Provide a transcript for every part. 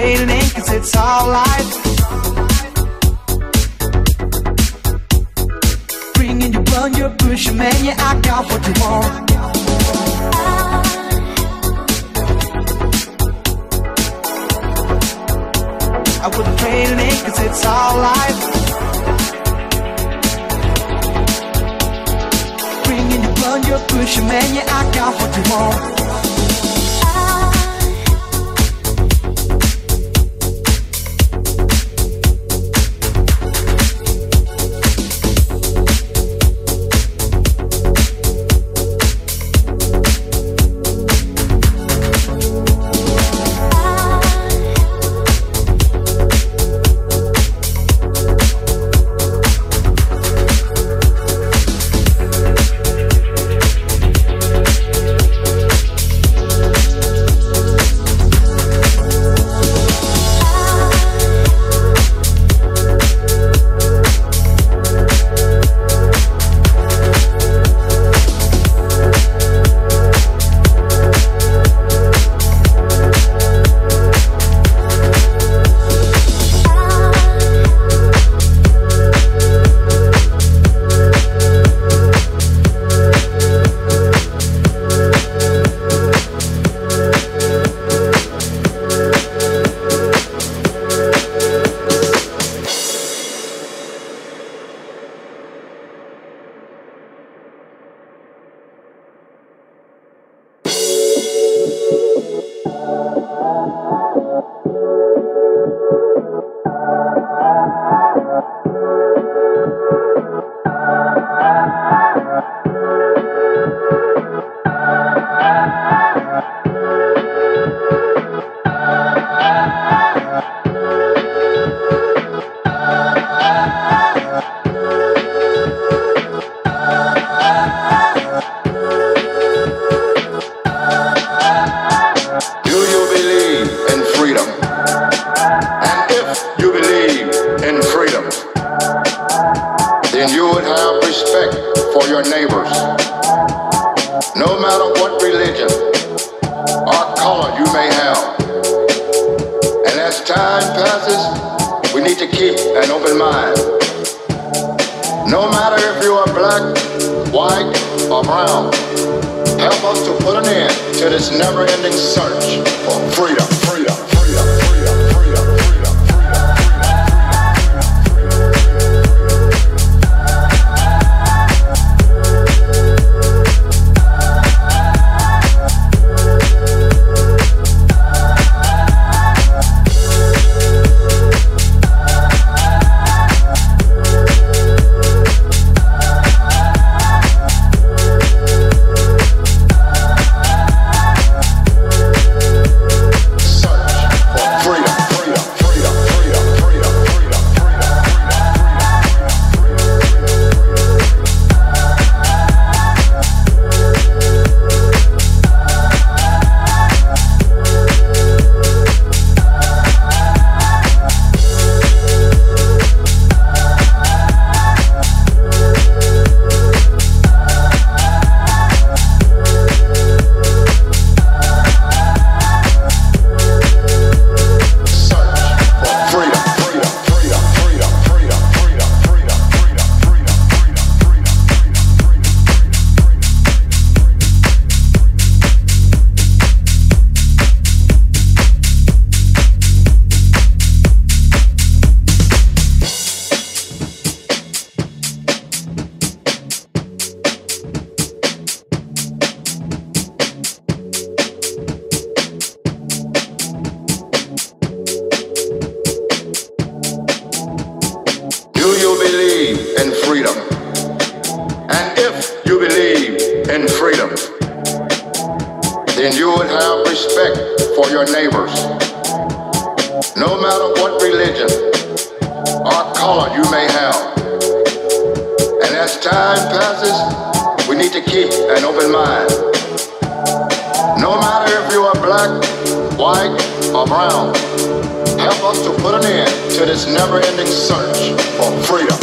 fading in cause it's all life. Bringing you on your push, man, yeah, I got what you want. I wouldn't trade it in cause it's all life. Bringing you on your push, man, yeah, I got what you want. Then you would have respect for your neighbors. No matter what religion or color you may have. And as time passes, we need to keep an open mind. No matter if you are black, white, or brown, help us to put an end to this never-ending search for freedom,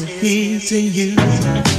Is he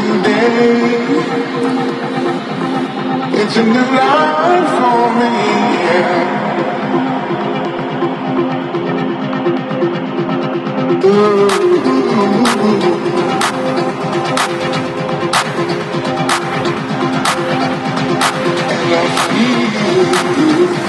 new day. It's a new life for me. Yeah. And I feel good.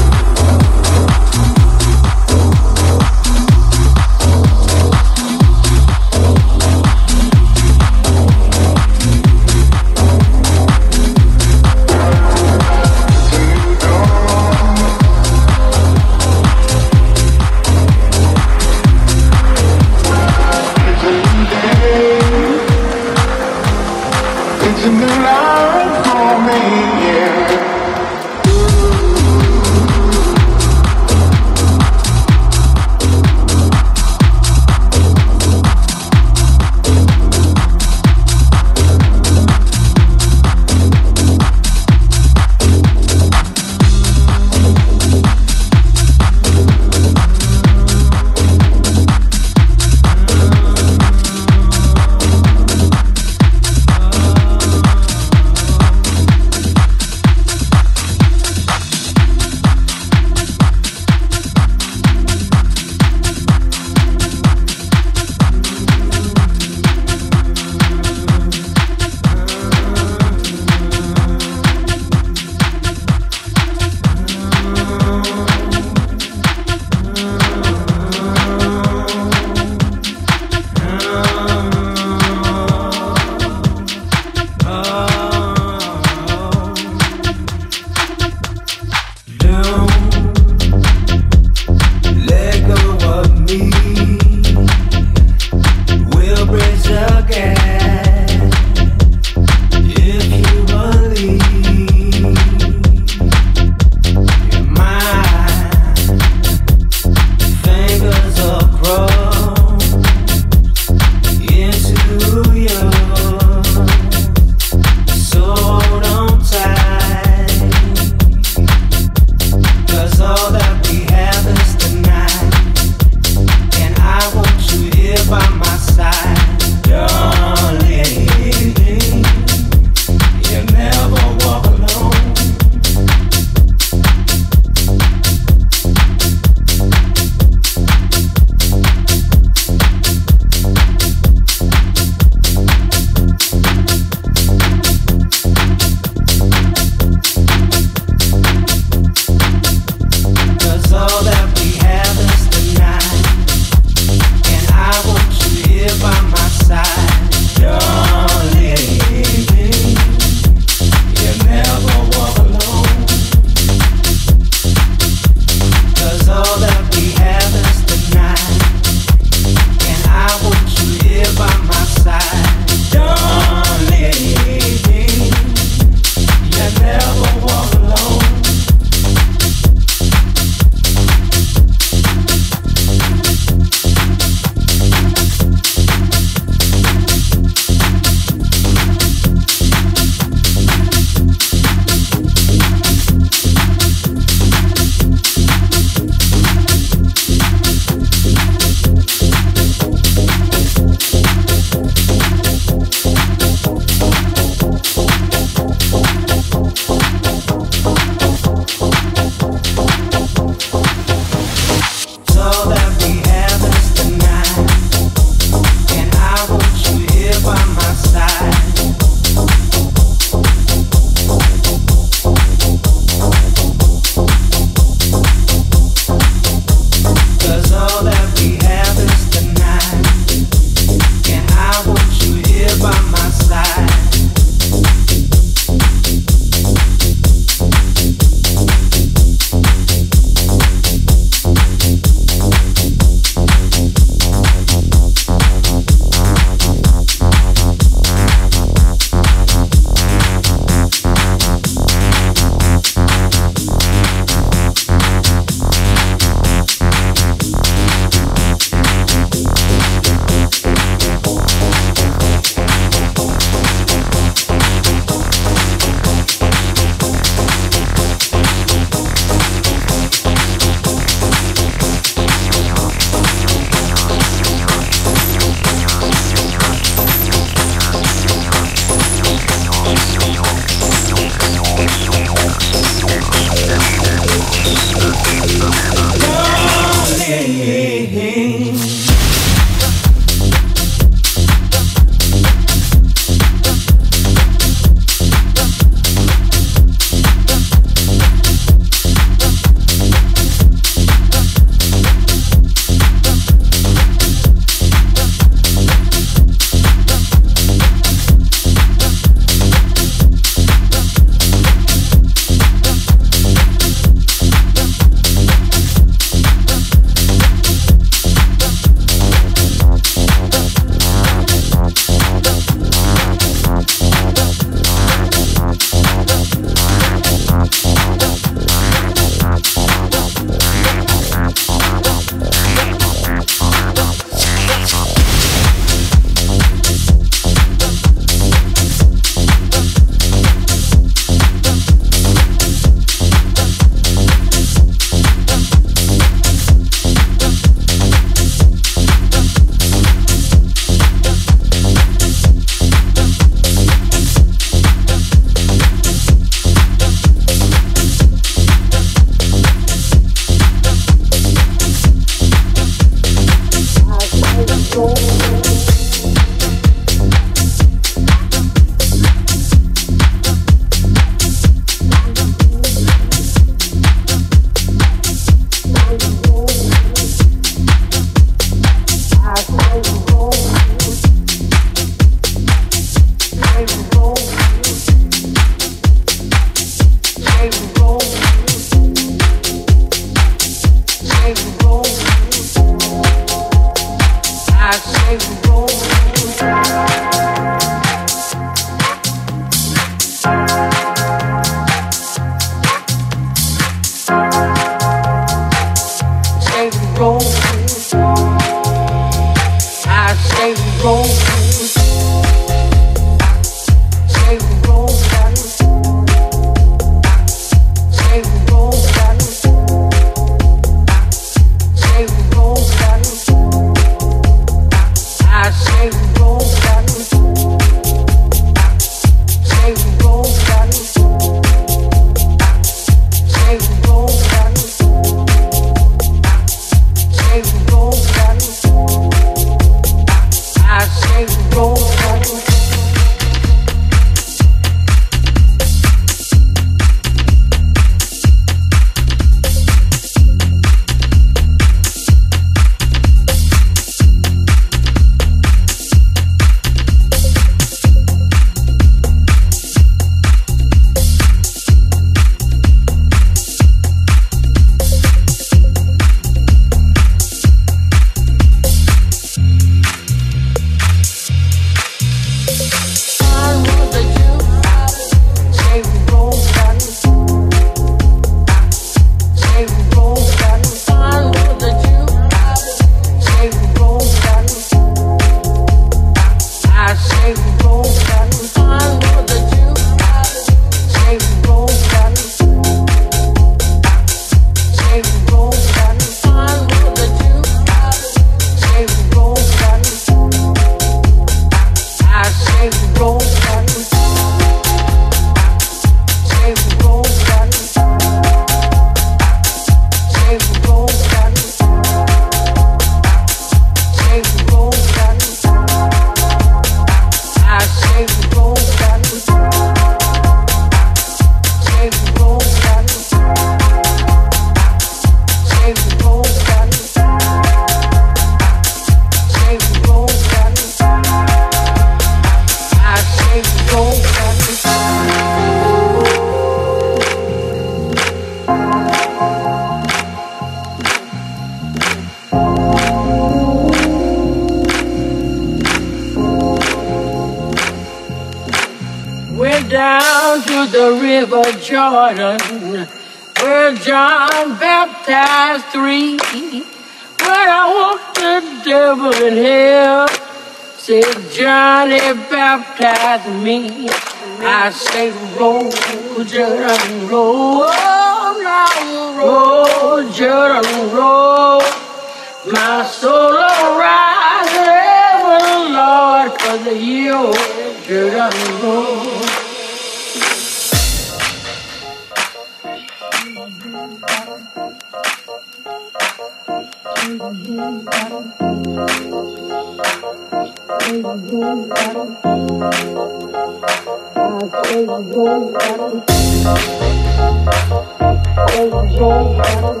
Oh.